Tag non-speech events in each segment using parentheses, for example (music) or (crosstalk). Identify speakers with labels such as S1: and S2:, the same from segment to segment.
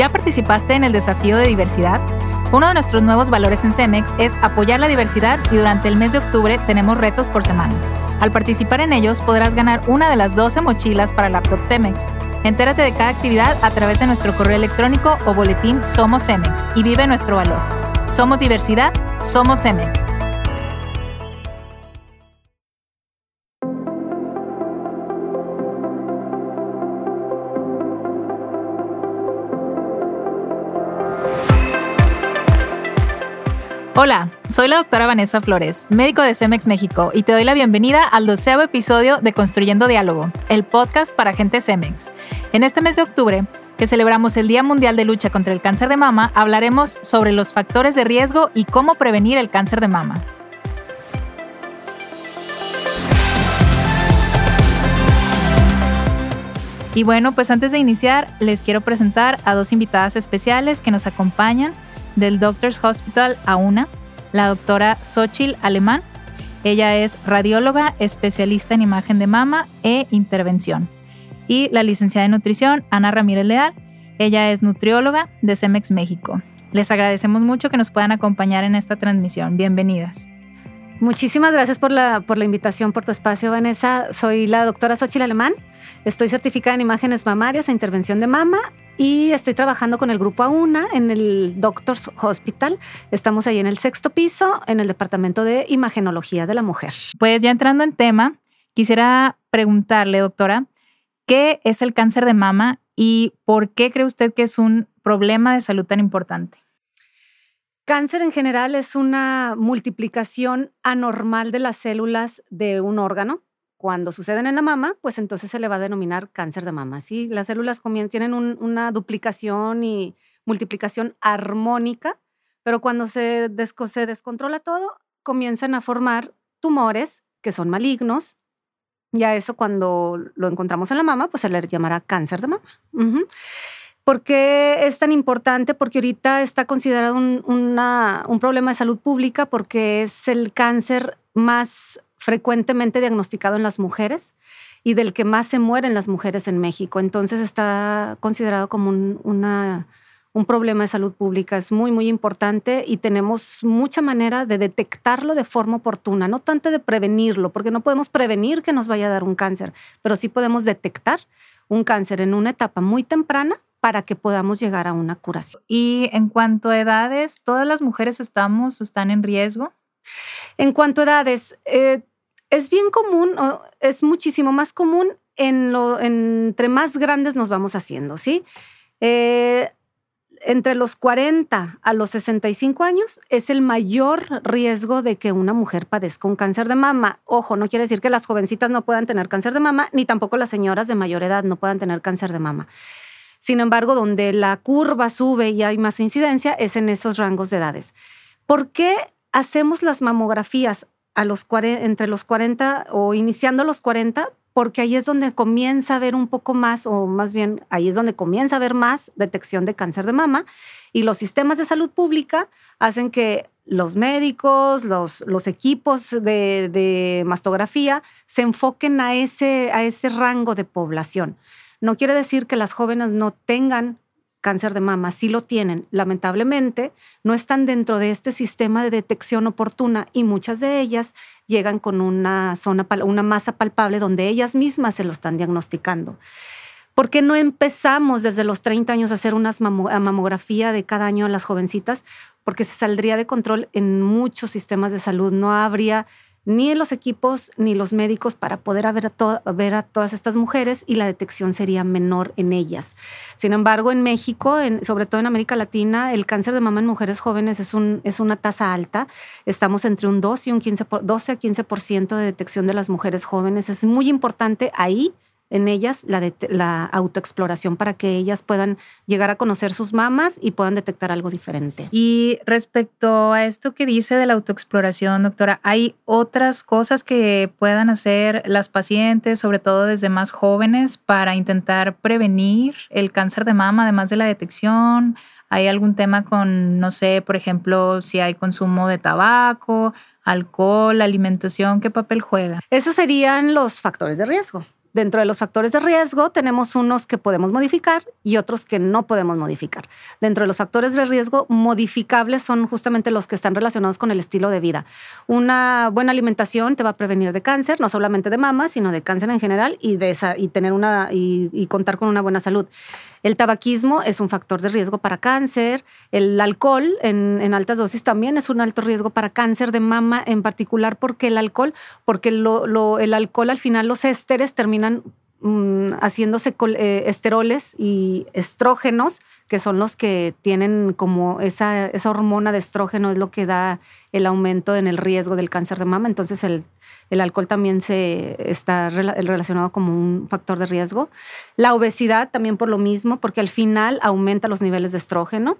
S1: ¿Ya participaste en el desafío de diversidad? Uno de nuestros nuevos valores en Cemex es apoyar la diversidad y durante el mes de octubre tenemos retos por semana. Al participar en ellos podrás ganar una de las 12 mochilas para laptop Cemex. Entérate de cada actividad a través de nuestro correo electrónico o boletín Somos Cemex y vive nuestro valor. Somos diversidad, somos Cemex. Hola, soy la doctora Vanessa Flores, médico de CEMEX México, y te doy la bienvenida al doceavo episodio de Construyendo Diálogo, el podcast para gente CEMEX. En este mes de octubre, que celebramos el Día Mundial de Lucha contra el Cáncer de Mama, hablaremos sobre los factores de riesgo y cómo prevenir el cáncer de mama. Y bueno, pues antes de iniciar, les quiero presentar a dos invitadas especiales que nos acompañan del Doctors Hospital a una, la doctora Xochil Alemán. Ella es radióloga, especialista en imagen de mama e intervención. Y la licenciada en nutrición, Ana Ramírez Leal. Ella es nutrióloga de CEMEX México. Les agradecemos mucho que nos puedan acompañar en esta transmisión. Bienvenidas.
S2: Muchísimas gracias por la, por la invitación, por tu espacio, Vanessa. Soy la doctora Xochil Alemán. Estoy certificada en imágenes mamarias e intervención de mama y estoy trabajando con el grupo AUNA en el Doctors Hospital. Estamos ahí en el sexto piso, en el departamento de imagenología de la mujer.
S1: Pues ya entrando en tema, quisiera preguntarle, doctora, ¿qué es el cáncer de mama y por qué cree usted que es un problema de salud tan importante?
S2: Cáncer en general es una multiplicación anormal de las células de un órgano cuando suceden en la mama, pues entonces se le va a denominar cáncer de mama. ¿sí? Las células tienen una duplicación y multiplicación armónica, pero cuando se, se descontrola todo, comienzan a formar tumores que son malignos. Y a eso cuando lo encontramos en la mama, pues se le llamará cáncer de mama. ¿Por qué es tan importante? Porque ahorita está considerado un, un problema de salud pública porque es el cáncer más frecuentemente diagnosticado en las mujeres y del que más se mueren las mujeres en México. Entonces está considerado como un, una, un problema de salud pública. Es muy, muy importante y tenemos mucha manera de detectarlo de forma oportuna, no tanto de prevenirlo, porque no podemos prevenir que nos vaya a dar un cáncer, pero sí podemos detectar un cáncer en una etapa muy temprana para que podamos llegar a una curación.
S1: Y en cuanto a edades, ¿todas las mujeres estamos o están en riesgo?
S2: En cuanto a edades, eh, es bien común, es muchísimo más común en entre más grandes nos vamos haciendo, ¿sí? Eh, entre los 40 a los 65 años es el mayor riesgo de que una mujer padezca un cáncer de mama. Ojo, no quiere decir que las jovencitas no puedan tener cáncer de mama, ni tampoco las señoras de mayor edad no puedan tener cáncer de mama. Sin embargo, donde la curva sube y hay más incidencia es en esos rangos de edades. ¿Por qué hacemos las mamografías? A los entre los 40 o iniciando los 40, porque ahí es donde comienza a haber un poco más, o más bien ahí es donde comienza a haber más detección de cáncer de mama. Y los sistemas de salud pública hacen que los médicos, los, los equipos de, de, mastografía se enfoquen a ese, a ese rango de población. No quiere decir que las jóvenes no tengan cáncer de mama, sí lo tienen. Lamentablemente, no están dentro de este sistema de detección oportuna y muchas de ellas llegan con una zona, una masa palpable donde ellas mismas se lo están diagnosticando. ¿Por qué no empezamos desde los 30 años a hacer una mamografía de cada año a las jovencitas? Porque se saldría de control en muchos sistemas de salud. No habría ni en los equipos ni los médicos para poder ver a, ver a todas estas mujeres y la detección sería menor en ellas. Sin embargo, en México, sobre todo en América Latina, el cáncer de mama en mujeres jóvenes es, un, es una tasa alta. Estamos entre un 2 y un 15 12 a 15% de detección de las mujeres jóvenes. Es muy importante ahí en ellas la, la autoexploración para que ellas puedan llegar a conocer sus mamas y puedan detectar algo diferente.
S1: Y respecto a esto que dice de la autoexploración, doctora, ¿hay otras cosas que puedan hacer las pacientes, sobre todo desde más jóvenes, para intentar prevenir el cáncer de mama, además de la detección? ¿Hay algún tema con, no sé, por ejemplo, si hay consumo de tabaco, alcohol, alimentación? ¿Qué papel juega?
S2: Esos serían los factores de riesgo Dentro de los factores de riesgo tenemos unos que podemos modificar y otros que no podemos modificar. Dentro de los factores de riesgo modificables son justamente los que están relacionados con el estilo de vida. Una buena alimentación te va a prevenir de cáncer, no solamente de mama, sino de cáncer en general y, de y tener una y contar con una buena salud. El tabaquismo es un factor de riesgo para cáncer. El alcohol en, altas dosis también es un alto riesgo para cáncer de mama, en particular porque el alcohol, porque el alcohol al final los ésteres terminan mm, haciéndose eh, esteroles y estrógenos, que son los que tienen como esa, esa hormona de estrógeno, es lo que da el aumento en el riesgo del cáncer de mama. Entonces el el alcohol también se está relacionado como un factor de riesgo. La obesidad también por lo mismo, porque al final aumenta los niveles de estrógeno.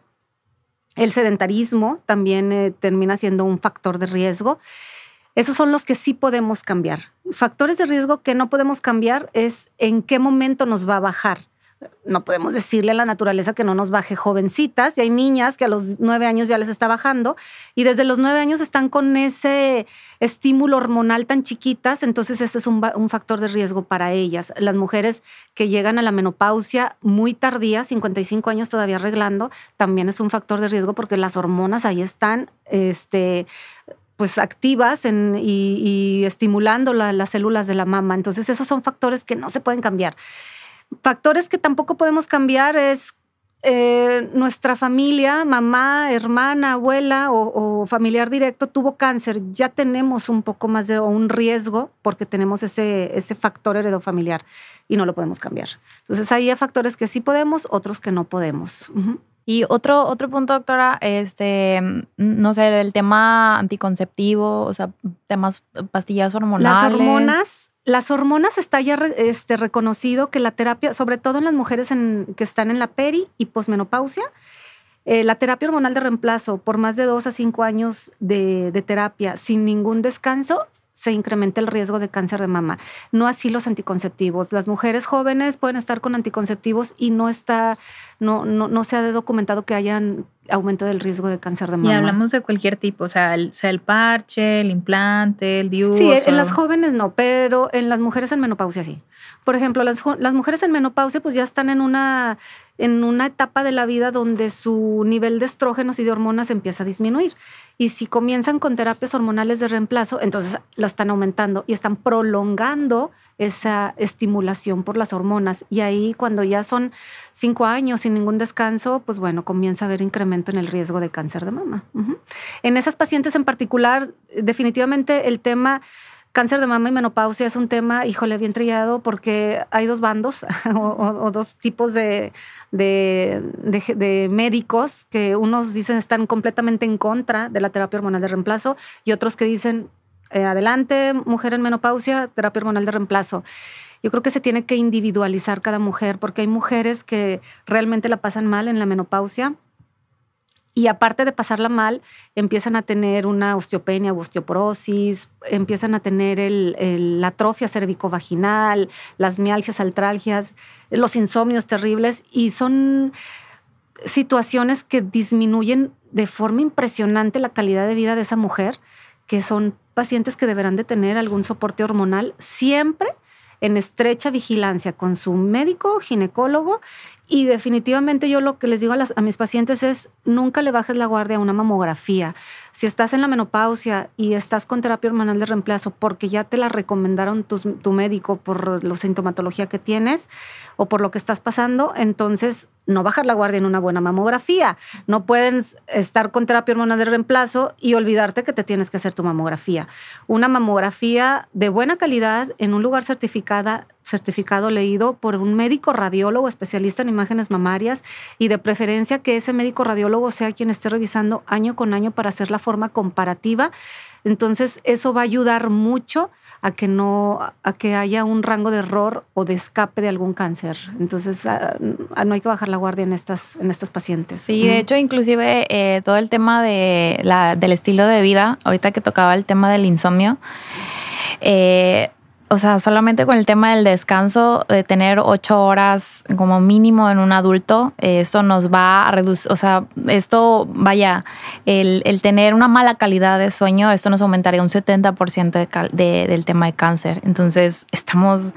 S2: El sedentarismo también eh, termina siendo un factor de riesgo. Esos son los que sí podemos cambiar. Factores de riesgo que no podemos cambiar es en qué momento nos va a bajar no podemos decirle a la naturaleza que no nos baje jovencitas. Y hay niñas que a los nueve años ya les está bajando y desde los nueve años están con ese estímulo hormonal tan chiquitas. Entonces, ese es un, factor de riesgo para ellas. Las mujeres que llegan a la menopausia muy tardía, 55 años todavía arreglando, también es un factor de riesgo porque las hormonas ahí están, este, pues activas y, estimulando las células de la mama. Entonces, esos son factores que no se pueden cambiar. Factores que tampoco podemos cambiar es eh, nuestra familia, mamá, hermana, abuela o, familiar directo tuvo cáncer, ya tenemos un poco más de un riesgo porque tenemos ese, ese factor heredofamiliar y no lo podemos cambiar. Entonces hay factores que sí podemos, otros que no podemos.
S3: Y otro, otro punto, doctora, este, no sé, el tema anticonceptivo, o sea, temas pastillas hormonales.
S2: Las hormonas las hormonas está ya este, reconocido que la terapia, sobre todo en las mujeres que están en la peri y posmenopausia, eh, la terapia hormonal de reemplazo por más de dos a cinco años de, de terapia sin ningún descanso se incrementa el riesgo de cáncer de mama. No así los anticonceptivos. Las mujeres jóvenes pueden estar con anticonceptivos y no está, no, no, no se ha documentado que hayan aumento del riesgo de cáncer de mama.
S1: Y hablamos de cualquier tipo, o sea, el, sea el parche, el implante, el DIU.
S2: Sí, en las jóvenes no, pero en las mujeres en menopausia sí. Por ejemplo, las, las mujeres en menopausia pues ya están en una en una etapa de la vida donde su nivel de estrógenos y de hormonas empieza a disminuir. Y si comienzan con terapias hormonales de reemplazo, entonces lo están aumentando y están prolongando esa estimulación por las hormonas. Y ahí cuando ya son cinco años sin ningún descanso, pues bueno, comienza a haber incremento en el riesgo de cáncer de mama. En esas pacientes en particular, definitivamente el tema Cáncer de mama y menopausia es un tema, híjole, bien trillado porque hay dos bandos (laughs) o, dos tipos de, de, médicos que unos dicen están completamente en contra de la terapia hormonal de reemplazo y otros que dicen, eh, adelante, mujer en menopausia, terapia hormonal de reemplazo. Yo creo que se tiene que individualizar cada mujer porque hay mujeres que realmente la pasan mal en la menopausia y aparte de pasarla mal, empiezan a tener una osteopenia osteoporosis, empiezan a tener la atrofia cervicovaginal, las mialgias, altralgias, los insomnios terribles y son situaciones que disminuyen de forma impresionante la calidad de vida de esa mujer, que son pacientes que deberán de tener algún soporte hormonal siempre en estrecha vigilancia con su médico, ginecólogo y definitivamente yo lo que les digo a, mis pacientes es nunca le bajes la guardia a una mamografía. Si estás en la menopausia y estás con terapia hormonal de reemplazo porque ya te la recomendaron tu, médico por la sintomatología que tienes o por lo que estás pasando, entonces no bajar la guardia en una buena mamografía. No pueden estar con terapia hormonal de reemplazo y olvidarte que te tienes que hacer tu mamografía. Una mamografía de buena calidad en un lugar certificada certificado leído por un médico radiólogo especialista en imágenes mamarias y de preferencia que ese médico radiólogo sea quien esté revisando año con año para hacer la forma comparativa. Entonces, eso va a ayudar mucho a que no a que haya un rango de error o de escape de algún cáncer. Entonces, ah, no hay que bajar la guardia en estas en estas pacientes.
S3: Sí, de hecho, inclusive eh, todo el tema de la, del estilo de vida, ahorita que tocaba el tema del insomnio, eh, o sea, solamente con el tema del descanso, de tener ocho horas como mínimo en un adulto, eso nos va a reducir, o sea, esto, vaya, el, tener una mala calidad de sueño, esto nos aumentaría un 70% de, del tema de cáncer. Entonces, estamos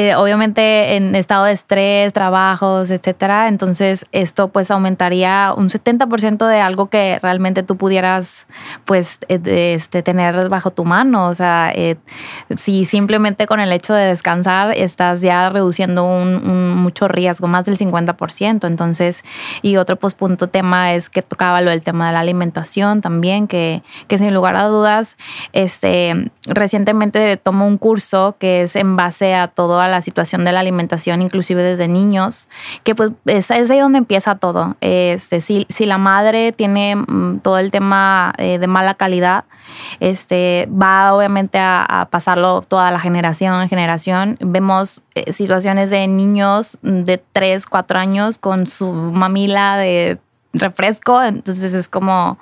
S3: eh, obviamente en estado de estrés, trabajos, etcétera. Entonces, esto pues aumentaría un 70% de algo que realmente tú pudieras pues eh, este, tener bajo tu mano. O sea, eh, si simplemente con el hecho de descansar estás ya reduciendo un, mucho riesgo, más del 50%. Entonces, y otro pues punto tema es que tocaba lo del tema de la alimentación también, que, que sin lugar a dudas, este, recientemente tomo un curso que es en base a toda la situación de la alimentación, inclusive desde niños, que pues es, ahí donde empieza todo. Este, si, si la madre tiene mm, todo el tema eh, de mala calidad, este, va obviamente a, pasarlo toda la generación en generación. Vemos eh, situaciones de niños de 3, 4 años con su mamila de refresco, entonces es como,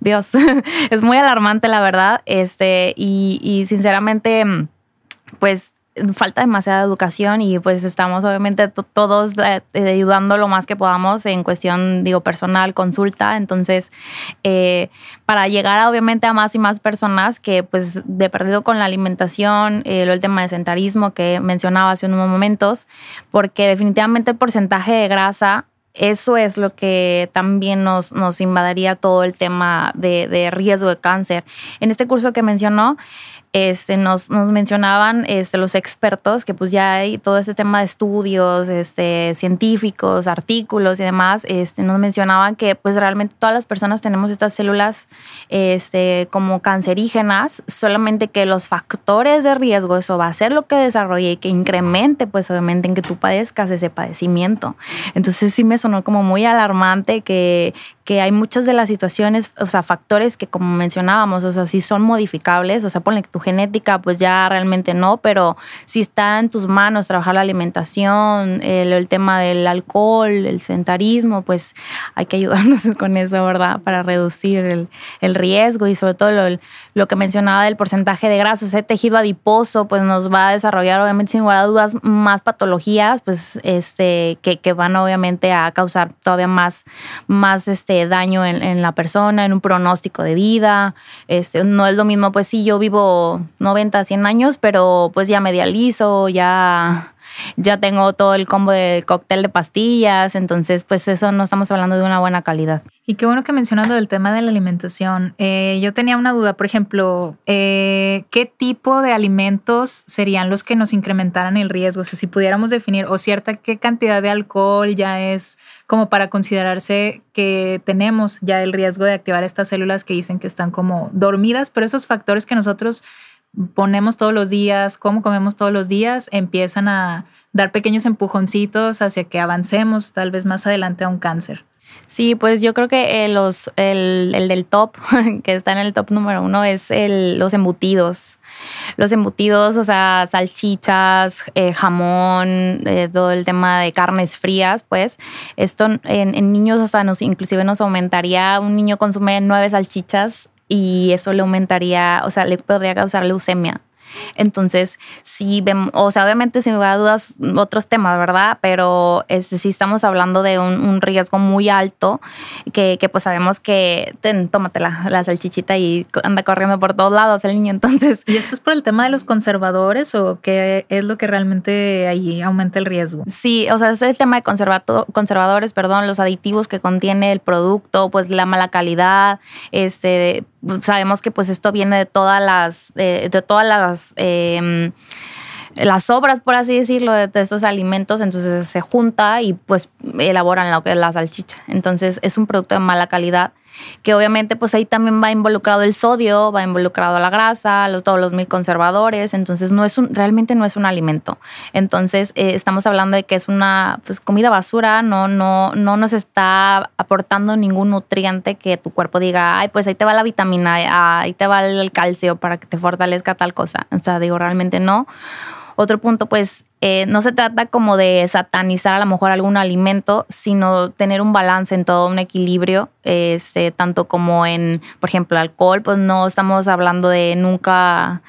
S3: Dios, (laughs) es muy alarmante la verdad, este, y, y sinceramente, pues falta demasiada educación y pues estamos obviamente todos eh, ayudando lo más que podamos en cuestión, digo, personal, consulta. Entonces, eh, para llegar obviamente a más y más personas que pues de perdido con la alimentación, eh, el tema de sentarismo que mencionaba hace unos momentos, porque definitivamente el porcentaje de grasa eso es lo que también nos, nos invadiría todo el tema de, de riesgo de cáncer. En este curso que mencionó, este, nos, nos mencionaban este, los expertos que pues ya hay todo este tema de estudios este, científicos, artículos y demás, este, nos mencionaban que pues realmente todas las personas tenemos estas células este, como cancerígenas, solamente que los factores de riesgo, eso va a ser lo que desarrolle y que incremente pues obviamente en que tú padezcas ese padecimiento. Entonces sí me sonó como muy alarmante que, que hay muchas de las situaciones, o sea, factores que como mencionábamos, o sea, si son modificables, o sea, ponle tu genética, pues ya realmente no, pero si está en tus manos trabajar la alimentación, el, tema del alcohol, el sedentarismo, pues hay que ayudarnos (laughs) con eso, ¿verdad? Para reducir el, riesgo y sobre todo lo, que mencionaba del porcentaje de grasa, ese tejido adiposo, pues nos va a desarrollar obviamente sin lugar a dudas más patologías, pues este, que, que van obviamente a causar todavía más, más este, daño en, la persona, en un pronóstico de vida. Este, no es lo mismo, pues sí, yo vivo 90, 100 años, pero pues ya me dializo, ya ya tengo todo el combo de cóctel de pastillas, entonces pues eso no estamos hablando de una buena calidad.
S1: Y qué bueno que mencionando del tema de la alimentación, eh, yo tenía una duda, por ejemplo, eh, ¿qué tipo de alimentos serían los que nos incrementaran el riesgo? O sea, si pudiéramos definir, o cierta qué cantidad de alcohol ya es como para considerarse que tenemos ya el riesgo de activar estas células que dicen que están como dormidas, pero esos factores que nosotros ponemos todos los días, cómo comemos todos los días, empiezan a dar pequeños empujoncitos hacia que avancemos tal vez más adelante a un cáncer.
S3: Sí, pues yo creo que eh, los, el, del top, (laughs) que está en el top número uno, es el, los embutidos. Los embutidos, o sea, salchichas, eh, jamón, eh, todo el tema de carnes frías, pues esto en, en, niños hasta nos, inclusive nos aumentaría, un niño consume nueve salchichas y eso le aumentaría, o sea, le podría causar leucemia. Entonces, sí vemos, o sea, obviamente sin lugar a dudas otros temas, ¿verdad? Pero este, sí estamos hablando de un, riesgo muy alto que, que, pues sabemos que ten, tómate la, la, salchichita y anda corriendo por todos lados el niño, entonces.
S1: ¿Y esto es por el tema de los conservadores o qué es lo que realmente ahí aumenta el riesgo?
S3: Sí, o sea, es el tema de conservadores, perdón, los aditivos que contiene el producto, pues la mala calidad, este, sabemos que pues esto viene de todas las, de todas las Em, las sobras, por así decirlo, de, estos alimentos, entonces se junta y pues elaboran lo que es la salchicha. Entonces es un producto de mala calidad que obviamente pues ahí también va involucrado el sodio, va involucrado la grasa, todos los mil conservadores, entonces no es un, realmente no es un alimento. Entonces eh, estamos hablando de que es una pues, comida basura, no, no, no nos está aportando ningún nutriente que tu cuerpo diga, ay, pues ahí te va la vitamina, ahí te va el calcio para que te fortalezca tal cosa. O sea, digo, realmente no. Otro punto, pues, eh, no se trata como de satanizar a lo mejor algún alimento, sino tener un balance en todo, un equilibrio, este, tanto como en, por ejemplo, alcohol, pues no estamos hablando de nunca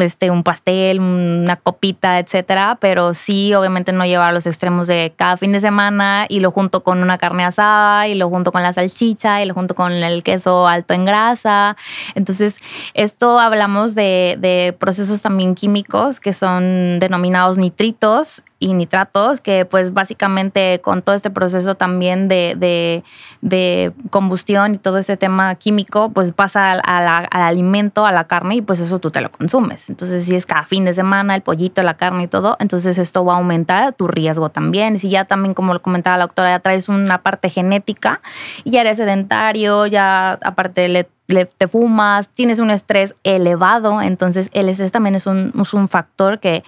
S3: este, un pastel, una copita, etcétera, pero sí, obviamente no llevar a los extremos de cada fin de semana y lo junto con una carne asada y lo junto con la salchicha y lo junto con el queso alto en grasa. Entonces, esto hablamos de, de procesos también químicos que son denominados nitritos y nitratos, que pues básicamente con todo este proceso también de, de, combustión y todo este tema químico, pues pasa al, al, alimento, a la carne y pues eso tú te lo consumes. Entonces si es cada fin de semana el pollito, la carne y todo, entonces esto va a aumentar tu riesgo también. Si ya también, como lo comentaba la doctora, ya traes una parte genética y ya eres sedentario, ya aparte le te fumas, tienes un estrés elevado, entonces el estrés también es un, un factor que,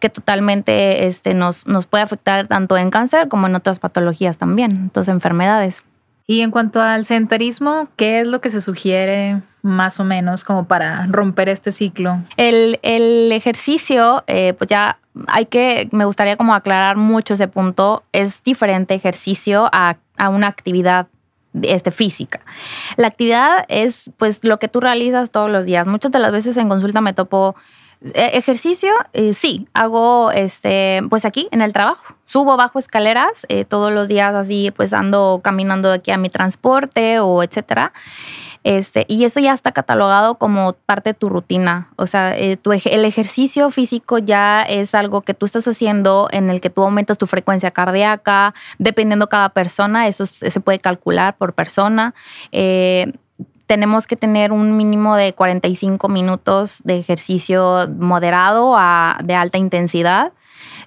S3: que totalmente este, nos, nos puede afectar tanto en cáncer como en otras patologías también, otras enfermedades.
S1: Y en cuanto al sedentarismo, ¿qué es lo que se sugiere más o menos como para romper este ciclo?
S3: El, el ejercicio, eh, pues ya hay que, me gustaría como aclarar mucho ese punto, es diferente ejercicio a, a una actividad este, física. La actividad es pues lo que tú realizas todos los días. Muchas de las veces en consulta me topo eh, ejercicio, eh, sí, hago este, pues aquí en el trabajo. Subo, bajo escaleras eh, todos los días así, pues ando caminando aquí a mi transporte o etcétera. Este, y eso ya está catalogado como parte de tu rutina. O sea, eh, el ejercicio físico ya es algo que tú estás haciendo en el que tú aumentas tu frecuencia cardíaca, dependiendo cada persona, eso se puede calcular por persona. Eh, tenemos que tener un mínimo de 45 minutos de ejercicio moderado a de alta intensidad.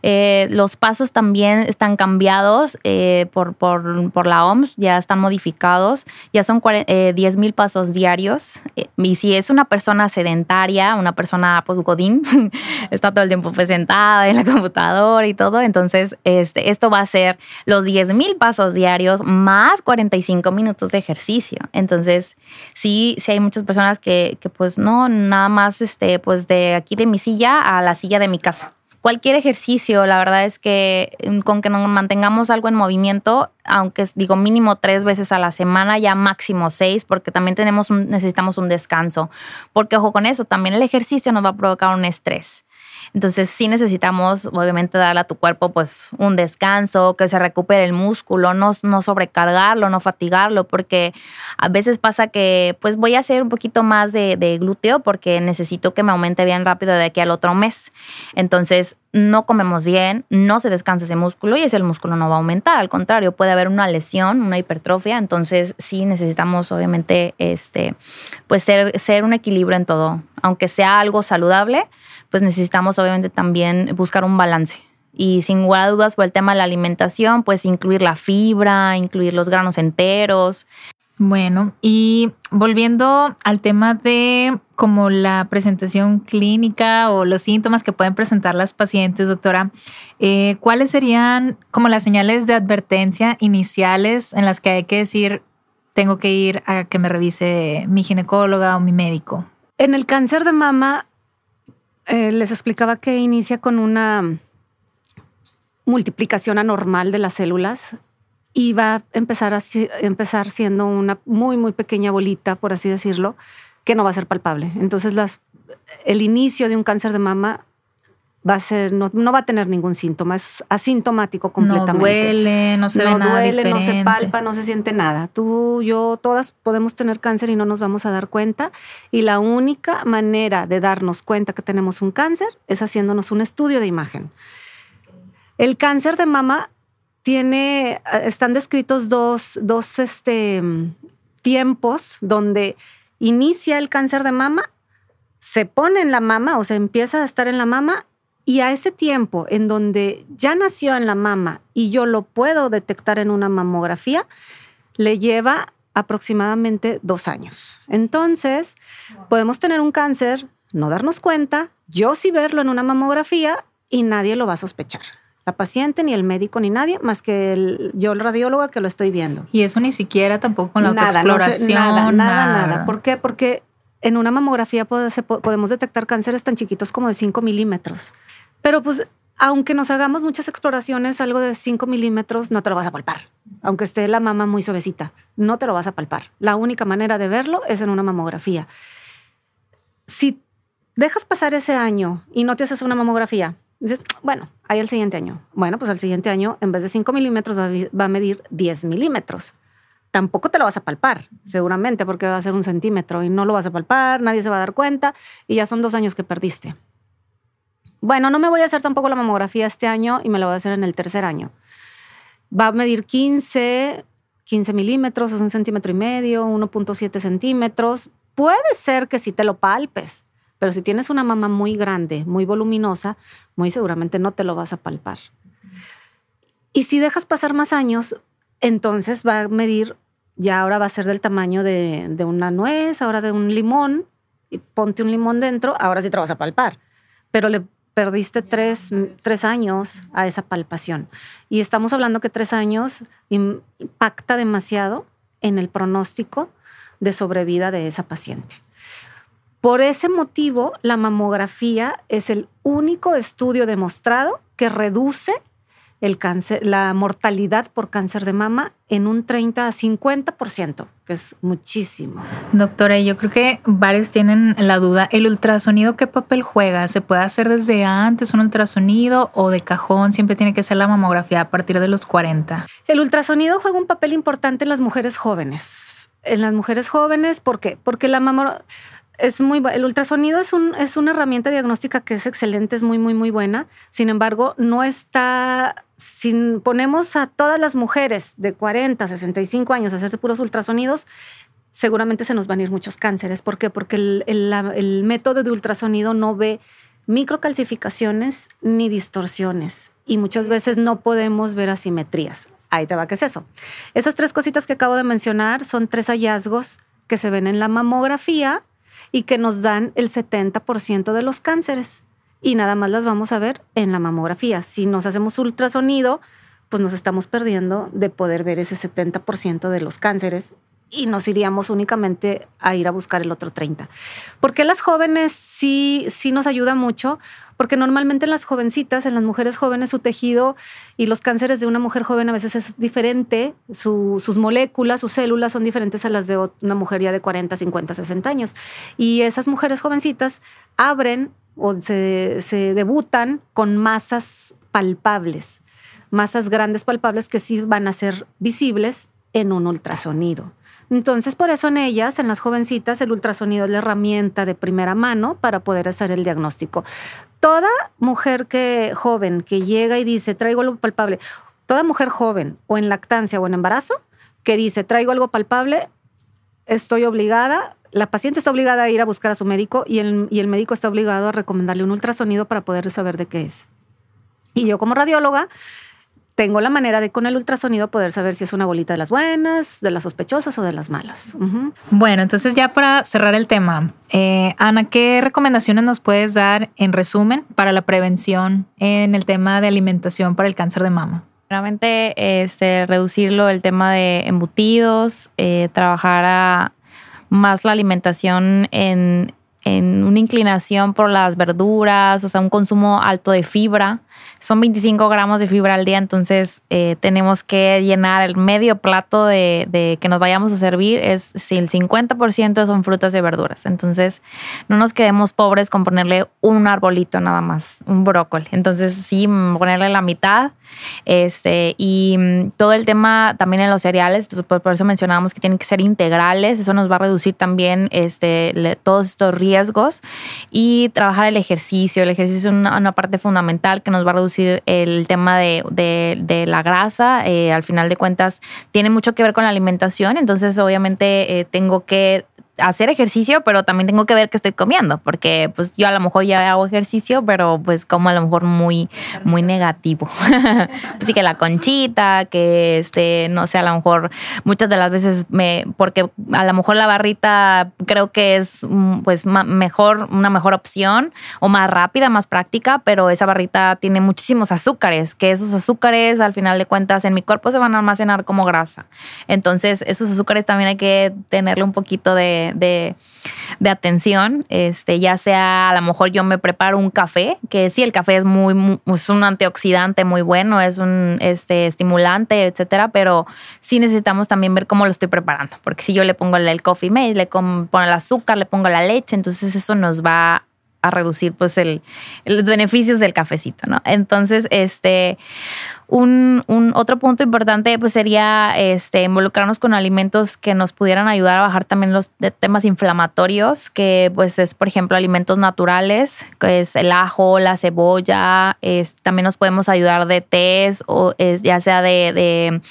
S3: Eh, los pasos también están cambiados eh, por, por, la OMS, ya están modificados, ya son 10 eh, mil pasos diarios. y si es una persona sedentaria, una persona pues godín, (laughs) está todo el tiempo pues, sentada en la computadora y todo, entonces este, esto va a ser los 10 mil pasos diarios más 45 minutos de ejercicio. Entonces, sí, sí hay muchas personas que, que pues no, nada más este, pues de aquí de mi silla a la silla de mi casa cualquier ejercicio, la verdad es que mm, con que nos mantengamos algo en movimiento, aunque digo mínimo tres veces a la semana, ya máximo seis, porque también tenemos necesitamos un descanso. Porque ojo con eso, también el ejercicio nos va a provocar un estrés. Entonces sí necesitamos obviamente darle a tu cuerpo pues un descanso, que se recupere el músculo, no, no sobrecargarlo, no fatigarlo, porque a veces pasa que pues voy a hacer un poquito más de, de glúteo porque necesito que me aumente bien rápido de aquí al otro mes. Entonces no comemos bien, no se descansa ese músculo y ese músculo no va a aumentar. Al contrario, puede haber una lesión, una hipertrofia. Entonces, sí necesitamos, obviamente, este, pues ser, un equilibrio en todo. Aunque sea algo saludable, pues necesitamos, obviamente, también buscar un balance. Y sin lugar a dudas, por el tema de la alimentación, pues incluir la fibra, incluir los granos enteros,
S1: bueno, y volviendo al tema de como la presentación clínica o los síntomas que pueden presentar las pacientes, doctora, eh, ¿cuáles serían como las señales de advertencia iniciales en las que hay que decir, tengo que ir a que me revise mi ginecóloga o mi médico?
S2: En el cáncer de mama, eh, les explicaba que inicia con una multiplicación anormal de las células y va a empezar, a empezar siendo una muy, muy pequeña bolita, por así decirlo, que no va a ser palpable. Entonces, las, el inicio de un cáncer de mama va a ser, no, no, va a tener ningún síntoma, es asintomático completamente.
S1: No duele, no se ve nada duele,
S2: no se palpa, no se siente nada. Tú, yo, todas podemos tener cáncer y no nos vamos a dar cuenta. Y la única manera de darnos cuenta que tenemos un cáncer es haciéndonos un estudio de imagen. El cáncer de mama tiene, eh, están descritos dos, dos este, tiempos donde inicia el cáncer de mama, se pone en la mama o se empieza a estar en la mama y a ese tiempo en donde ya nació en la mama y yo lo puedo detectar en una mamografía, le lleva aproximadamente dos años. Entonces, podemos tener un cáncer, no darnos cuenta, yo sí verlo en una mamografía y nadie lo va a sospechar la paciente, ni el médico, ni nadie, más que el, yo, el radióloga, que lo estoy viendo.
S1: Y eso ni siquiera tampoco con la
S2: nada,
S1: autoexploración.
S2: nada, nada, nada, ¿Por qué? Porque en una mamografía podemos detectar cánceres tan chiquitos como de 5 milímetros. Pero pues, aunque nos hagamos muchas exploraciones, algo de 5 milímetros no te lo vas a palpar. Aunque esté la mama muy suavecita, no te lo vas a palpar. La única manera de verlo es en una mamografía. Si dejas pasar ese año y no te haces una mamografía, dices, bueno, hay el siguiente año. Bueno, pues el siguiente año, en vez de 5 milímetros, va a medir 10 milímetros. Tampoco te lo vas a palpar, seguramente, porque va a ser un centímetro y no lo vas a palpar, nadie se va a dar cuenta y ya son dos años que perdiste. Bueno, no me voy a hacer tampoco la mamografía este año y me la voy a hacer en el tercer año. Va a medir 15, 15 milímetros, es un centímetro y medio, 1.7 centímetros. Puede ser que si te lo palpes, pero si tienes una mama muy grande, muy voluminosa, muy seguramente no te lo vas a palpar. Y si dejas pasar más años, entonces va a medir, ya ahora va a ser del tamaño de, de una nuez, ahora de un limón, y ponte un limón dentro, ahora sí te lo vas a palpar. Pero le perdiste tres, tres, años a esa palpación. Y estamos hablando que tres años impacta demasiado en el pronóstico de sobrevida de esa paciente. Por ese motivo, la mamografía es el único estudio demostrado que reduce el cáncer, la mortalidad por cáncer de mama en un 30 a 50%, que es muchísimo.
S1: Doctora, yo creo que varios tienen la duda, ¿el ultrasonido qué papel juega? ¿Se puede hacer desde antes un ultrasonido o de cajón siempre tiene que ser la mamografía a partir de los 40?
S2: El ultrasonido juega un papel importante en las mujeres jóvenes. En las mujeres jóvenes, ¿por qué? Porque la mamografía es muy el ultrasonido es un es una herramienta diagnóstica que es excelente, es muy muy muy buena. Sin embargo, no está si ponemos a todas las mujeres de 40, 65 años a hacerse puros ultrasonidos, seguramente se nos van a ir muchos cánceres. ¿Por qué? Porque el, el método de ultrasonido no ve microcalcificaciones ni distorsiones y muchas veces no podemos ver asimetrías. Ahí te va, ¿qué es eso? Esas tres cositas que acabo de mencionar son tres hallazgos que se ven en la mamografía y que nos dan el 70% de los cánceres. Y nada más las vamos a ver en la mamografía. Si nos hacemos ultrasonido, pues nos estamos perdiendo de poder ver ese 70% de los cánceres y nos iríamos únicamente a ir a buscar el otro 30. Porque las jóvenes sí, sí nos ayuda mucho? Porque normalmente en las jovencitas, en las mujeres jóvenes, su tejido y los cánceres de una mujer joven a veces es diferente, sus moléculas, sus células son diferentes a las de una mujer ya de 40, 50, 60 años. Y esas mujeres jovencitas abren o se, se debutan con masas palpables, masas grandes palpables que sí van a ser visibles en un ultrasonido. Entonces, por eso en ellas, en las jovencitas, el ultrasonido es la herramienta de primera mano para poder hacer el diagnóstico. Toda mujer que joven que llega y dice, traigo algo palpable, toda mujer joven o en lactancia o en embarazo que dice, traigo algo palpable, estoy obligada, la paciente está obligada a ir a buscar a su médico y el, y el médico está obligado a recomendarle un ultrasonido para poder saber de qué es. Y yo como radióloga tengo la manera de con el ultrasonido poder saber si es una bolita de las buenas, de las sospechosas o de las malas.
S1: Bueno, entonces ya para cerrar el tema, eh, Ana, ¿qué recomendaciones nos puedes dar en resumen para la prevención en el tema de alimentación para el cáncer de mama?
S3: Realmente este, reducirlo, el tema de embutidos, eh, trabajar a más la alimentación en, en una inclinación por las verduras, o sea, un consumo alto de fibra son 25 gramos de fibra al día, entonces eh, tenemos que llenar el medio plato de, que nos vayamos a servir, es si el 50% son frutas y verduras. Entonces no nos quedemos pobres con ponerle un arbolito nada más, un brócoli. Entonces sí, ponerle la mitad. Este, y mm, todo el tema también en los cereales, por, eso mencionábamos que tienen que ser integrales, eso nos va a reducir también este, todos estos riesgos y trabajar el ejercicio. El ejercicio es una, parte fundamental que nos va a reducir el tema de, la grasa. Eh, al final de cuentas, tiene mucho que ver con la alimentación. Entonces, obviamente, eh, tengo que hacer ejercicio, pero también tengo que ver qué estoy comiendo, porque pues yo a lo mejor ya hago ejercicio, pero pues como a lo mejor muy, muy negativo. (laughs) Así que la conchita, que este, no sé, a lo mejor muchas de las veces me, porque a lo mejor la barrita creo que es mm, pues mejor, una mejor opción o más rápida, más práctica, pero esa barrita tiene muchísimos azúcares, que esos azúcares al final de cuentas en mi cuerpo se van a almacenar como grasa. Entonces esos azúcares también hay que tenerle un poquito de de, atención, este, ya sea a lo mejor yo me preparo un café, que sí, el café es muy, es un antioxidante muy bueno, es un este, estimulante, etcétera, pero sí necesitamos también ver cómo lo estoy preparando, porque si yo le pongo el, coffee made, le pongo el azúcar, le pongo la leche, entonces eso nos va a reducir pues el, los beneficios del cafecito, ¿no? Entonces, este, un, otro punto importante pues sería este, involucrarnos con alimentos que nos pudieran ayudar a bajar también los temas inflamatorios, que pues es por ejemplo alimentos naturales, que es el ajo, la cebolla, también nos podemos ayudar de tés, o ya sea de,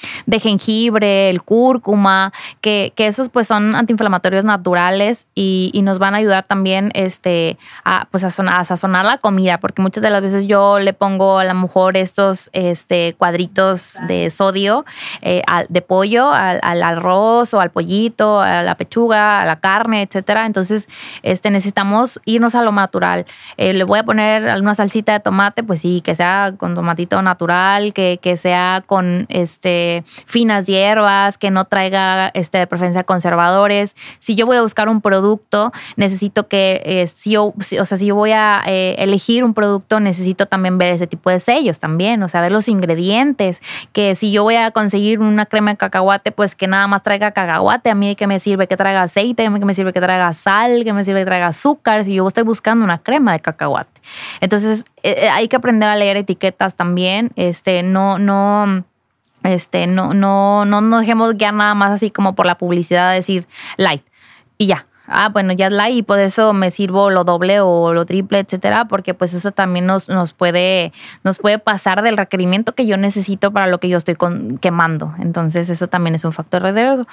S3: jengibre, el cúrcuma, que, esos pues son antiinflamatorios naturales y, nos van a ayudar también este, a, pues a sazonar la comida, porque muchas de las veces yo le pongo a lo mejor estos este, cuadritos de sodio eh, de pollo al, arroz o al pollito, a la pechuga, a la carne, etcétera. Entonces, este, necesitamos irnos a lo natural. Eh, le voy a poner alguna salsita de tomate, pues sí, que sea con tomatito natural, que, que sea con este, finas hierbas, que no traiga este, de preferencia conservadores. Si yo voy a buscar un producto, necesito que, eh, si yo, o sea, si yo voy a elegir un producto, necesito también ver ese tipo de sellos también, o sea, ver los ingredientes ingredientes, que si yo voy a conseguir una crema de cacahuate, pues que nada más traiga cacahuate, a mí que me sirve que traiga aceite, a mí que me sirve que traiga sal, que me sirve que traiga azúcar, si yo estoy buscando una crema de cacahuate. Entonces, eh, eh, hay que aprender a leer etiquetas también, este, no, no, este, no, no, no nos dejemos guiar nada más así como por la publicidad, decir light y ya ah, bueno, ya es light y por eso me sirvo lo doble o lo triple, etcétera, porque pues eso también nos, nos, puede, nos puede pasar del requerimiento que yo necesito para lo que yo estoy quemando. Entonces, eso también es un factor de riesgo.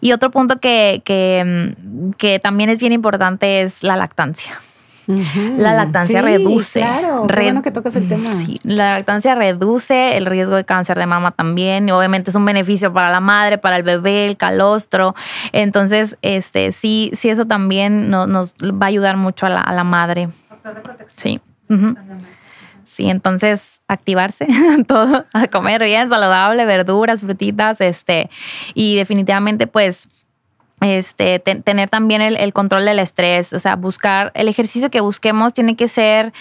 S3: Y otro punto que, que, que también es bien importante es la lactancia. La lactancia reduce.
S2: Claro, bueno que tocas el tema.
S3: Sí, la lactancia reduce el riesgo de cáncer de mama también. Y obviamente es un beneficio para la madre, para el bebé, el calostro. Entonces, este, sí, sí, eso también nos, nos va a ayudar mucho a la, a la madre.
S2: Factor de protección.
S3: Sí. Sí, entonces activarse (laughs) todo, a comer bien, saludable, verduras, frutitas, este, y definitivamente pues este, tener también el, control del estrés, o sea, buscar el ejercicio que busquemos tiene que ser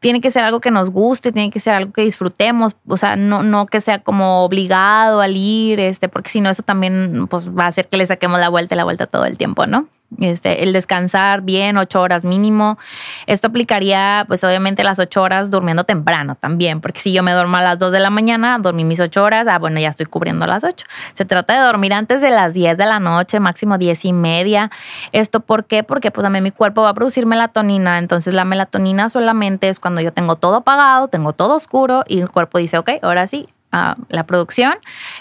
S3: tiene que ser algo que nos guste, tiene que ser algo que disfrutemos, o sea, no, no que sea como obligado al ir, este, porque si no, eso también pues, va a hacer que le saquemos la vuelta y la vuelta todo el tiempo, ¿no? Este, el descansar bien, ocho horas mínimo. Esto aplicaría, pues obviamente, las ocho horas durmiendo temprano también, porque si yo me duermo a las dos de la mañana, dormí mis ocho horas, ah, bueno, ya estoy cubriendo las ocho. Se trata de dormir antes de las diez de la noche, máximo diez y media. ¿Esto por qué? Porque pues también mi cuerpo va a producir melatonina, entonces la melatonina solamente es cuando yo tengo todo apagado, tengo todo oscuro y el cuerpo dice, ok, ahora sí, ah, la producción,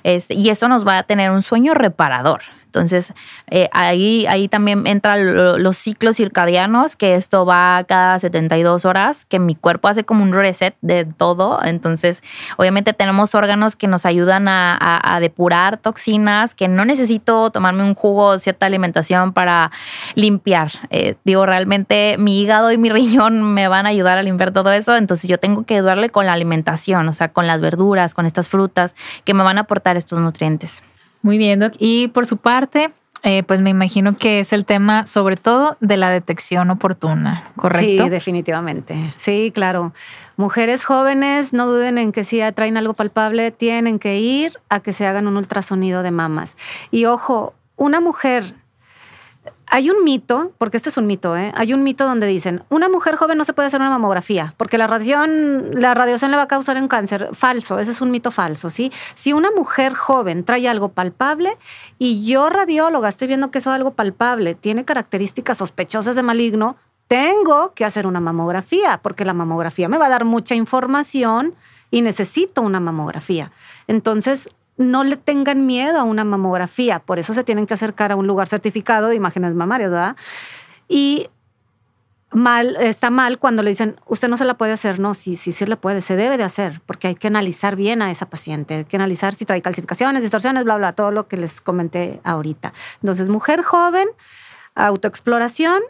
S3: este, y eso nos va a tener un sueño reparador. Entonces, eh, ahí, ahí también entran los ciclos circadianos, que esto va cada 72 horas, que mi cuerpo hace como un reset de todo. Entonces, obviamente tenemos órganos que nos ayudan a, depurar toxinas, que no necesito tomarme un jugo, cierta alimentación para limpiar. Eh, digo, realmente mi hígado y mi (laughs) riñón me van a ayudar a limpiar todo eso. Entonces, yo tengo que ayudarle con la alimentación, o sea, con las verduras, con estas frutas que me van a aportar estos nutrientes.
S1: Muy bien, Doc. Y por su parte, eh, pues me imagino que es el tema sobre todo de la detección oportuna, ¿correcto?
S2: Sí, definitivamente. Sí, claro. Mujeres jóvenes, no duden en que si traen algo palpable, tienen que ir a que se hagan un ultrasonido de mamas. Y ojo, una mujer hay un mito, porque este es un mito, ¿eh? hay un mito donde dicen, una mujer joven no se puede hacer una mamografía, porque la radiación, la radiación le va a causar un cáncer. Falso, ese es un mito falso, ¿sí? Si una mujer joven trae algo palpable y yo radióloga estoy viendo que eso es algo palpable, tiene características sospechosas de maligno, tengo que hacer una mamografía, porque la mamografía me va a dar mucha información y necesito una mamografía. Entonces, no le tengan miedo a una mamografía, por eso se tienen que acercar a un lugar certificado de imágenes mamarias, ¿verdad? Y mal, está mal cuando le dicen, usted no se la puede hacer, no, sí, sí, sí la puede, se debe de hacer, porque hay que analizar bien a esa paciente, hay que analizar si trae calcificaciones, distorsiones, bla, bla, todo lo que les comenté ahorita. Entonces, mujer joven, autoexploración,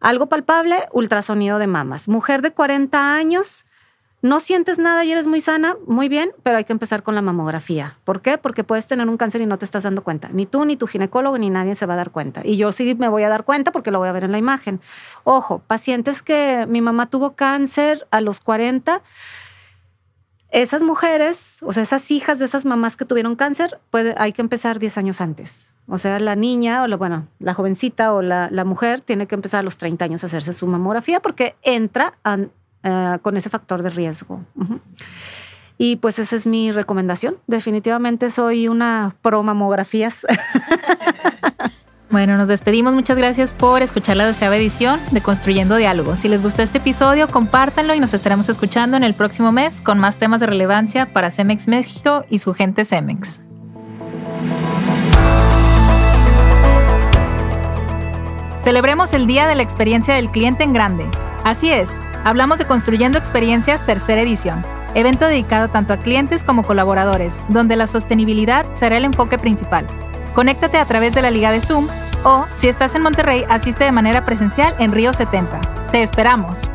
S2: algo palpable, ultrasonido de mamas. Mujer de 40 años, no sientes nada y eres muy sana, muy bien, pero hay que empezar con la mamografía. ¿Por qué? Porque puedes tener un cáncer y no te estás dando cuenta. Ni tú, ni tu ginecólogo, ni nadie se va a dar cuenta. Y yo sí me voy a dar cuenta porque lo voy a ver en la imagen. Ojo, pacientes que mi mamá tuvo cáncer a los 40, esas mujeres, o sea, esas hijas de esas mamás que tuvieron cáncer, hay que empezar 10 años antes O sea, la niña o la, bueno, la jovencita o la, la mujer tiene que empezar a los 30 años a hacerse su mamografía porque entra a, con ese factor de riesgo. Y pues esa es mi recomendación. Definitivamente soy una pro mamografías. (laughs)
S1: Bueno, nos despedimos. Muchas gracias por escuchar la doceava edición de Construyendo Diálogos. Si les gustó este episodio, compártanlo y nos estaremos escuchando en el próximo mes con más temas de relevancia para Cemex México y su gente Cemex. Celebremos el Día de la Experiencia del Cliente en Grande. Así es, hablamos de Construyendo Experiencias tercera edición, evento dedicado tanto a clientes como colaboradores, donde la sostenibilidad será el enfoque principal. Conéctate a través de la liga de Zoom o, si estás en Monterrey, asiste de manera presencial en Río 70. ¡Te esperamos!